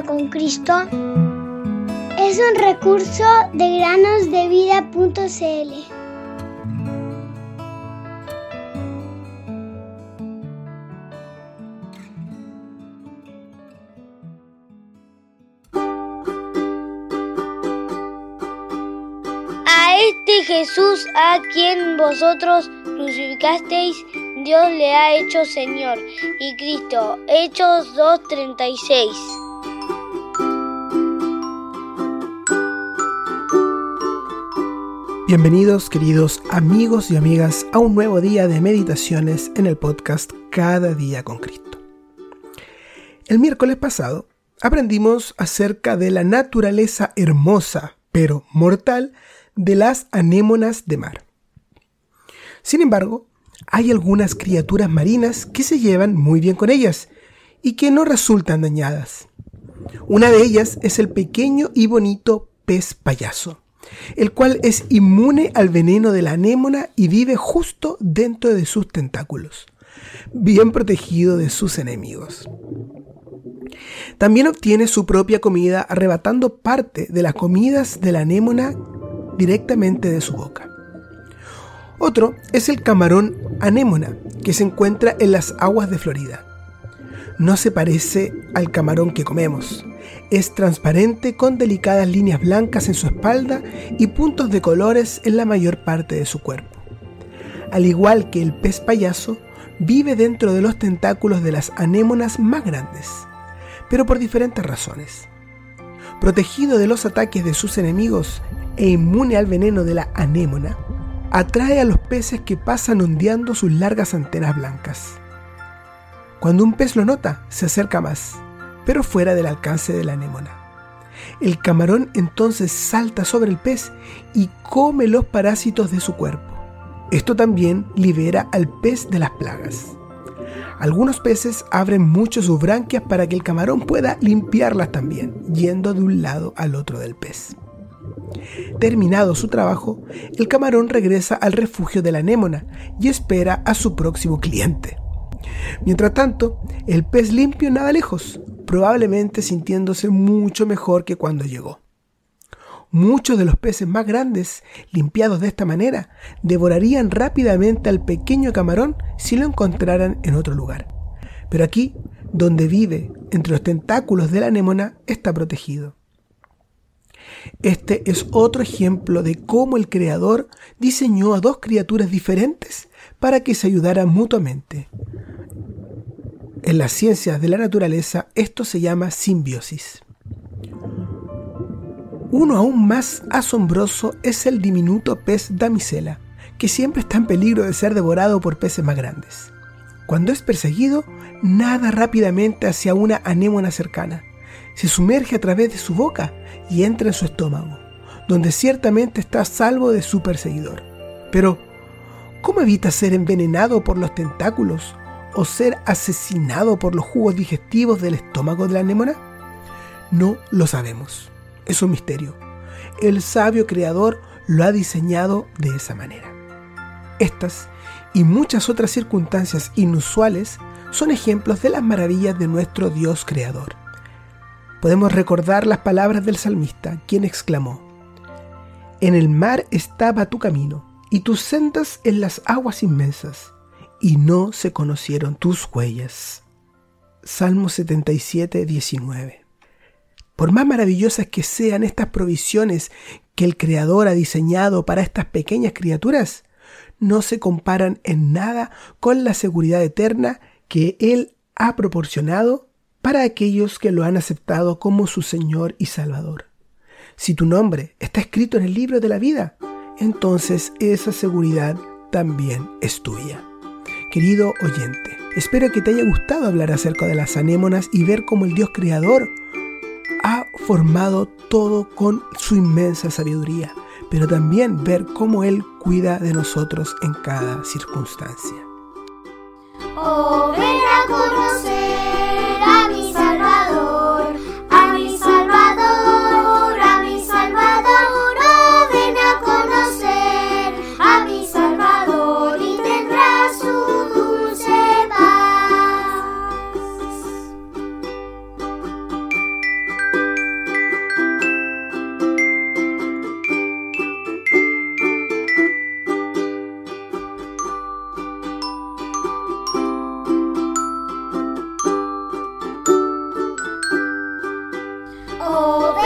con Cristo es un recurso de granosdevida.cl. A este Jesús a quien vosotros crucificasteis, Dios le ha hecho Señor y Cristo. Hechos 2.36. Bienvenidos queridos amigos y amigas a un nuevo día de meditaciones en el podcast Cada día con Cristo. El miércoles pasado aprendimos acerca de la naturaleza hermosa pero mortal de las anémonas de mar. Sin embargo, hay algunas criaturas marinas que se llevan muy bien con ellas y que no resultan dañadas. Una de ellas es el pequeño y bonito pez payaso, el cual es inmune al veneno de la anémona y vive justo dentro de sus tentáculos, bien protegido de sus enemigos. También obtiene su propia comida arrebatando parte de las comidas de la anémona directamente de su boca. Otro es el camarón anémona, que se encuentra en las aguas de Florida. No se parece al camarón que comemos. Es transparente con delicadas líneas blancas en su espalda y puntos de colores en la mayor parte de su cuerpo. Al igual que el pez payaso, vive dentro de los tentáculos de las anémonas más grandes, pero por diferentes razones. Protegido de los ataques de sus enemigos e inmune al veneno de la anémona, atrae a los peces que pasan ondeando sus largas antenas blancas. Cuando un pez lo nota, se acerca más, pero fuera del alcance de la anémona. El camarón entonces salta sobre el pez y come los parásitos de su cuerpo. Esto también libera al pez de las plagas. Algunos peces abren mucho sus branquias para que el camarón pueda limpiarlas también, yendo de un lado al otro del pez. Terminado su trabajo, el camarón regresa al refugio de la anémona y espera a su próximo cliente. Mientras tanto, el pez limpio nada lejos, probablemente sintiéndose mucho mejor que cuando llegó. Muchos de los peces más grandes, limpiados de esta manera, devorarían rápidamente al pequeño camarón si lo encontraran en otro lugar. Pero aquí, donde vive, entre los tentáculos de la anémona, está protegido. Este es otro ejemplo de cómo el Creador diseñó a dos criaturas diferentes para que se ayudaran mutuamente. En las ciencias de la naturaleza esto se llama simbiosis. Uno aún más asombroso es el diminuto pez damisela, que siempre está en peligro de ser devorado por peces más grandes. Cuando es perseguido, nada rápidamente hacia una anémona cercana se sumerge a través de su boca y entra en su estómago, donde ciertamente está a salvo de su perseguidor. Pero, ¿cómo evita ser envenenado por los tentáculos o ser asesinado por los jugos digestivos del estómago de la anémona? No lo sabemos. Es un misterio. El sabio creador lo ha diseñado de esa manera. Estas y muchas otras circunstancias inusuales son ejemplos de las maravillas de nuestro Dios creador podemos recordar las palabras del salmista, quien exclamó, En el mar estaba tu camino, y tus sendas en las aguas inmensas, y no se conocieron tus huellas. Salmo 77, 19. Por más maravillosas que sean estas provisiones que el Creador ha diseñado para estas pequeñas criaturas, no se comparan en nada con la seguridad eterna que Él ha proporcionado para aquellos que lo han aceptado como su Señor y Salvador. Si tu nombre está escrito en el libro de la vida, entonces esa seguridad también es tuya. Querido oyente, espero que te haya gustado hablar acerca de las anémonas y ver cómo el Dios creador ha formado todo con su inmensa sabiduría, pero también ver cómo Él cuida de nosotros en cada circunstancia. Oh, Oh.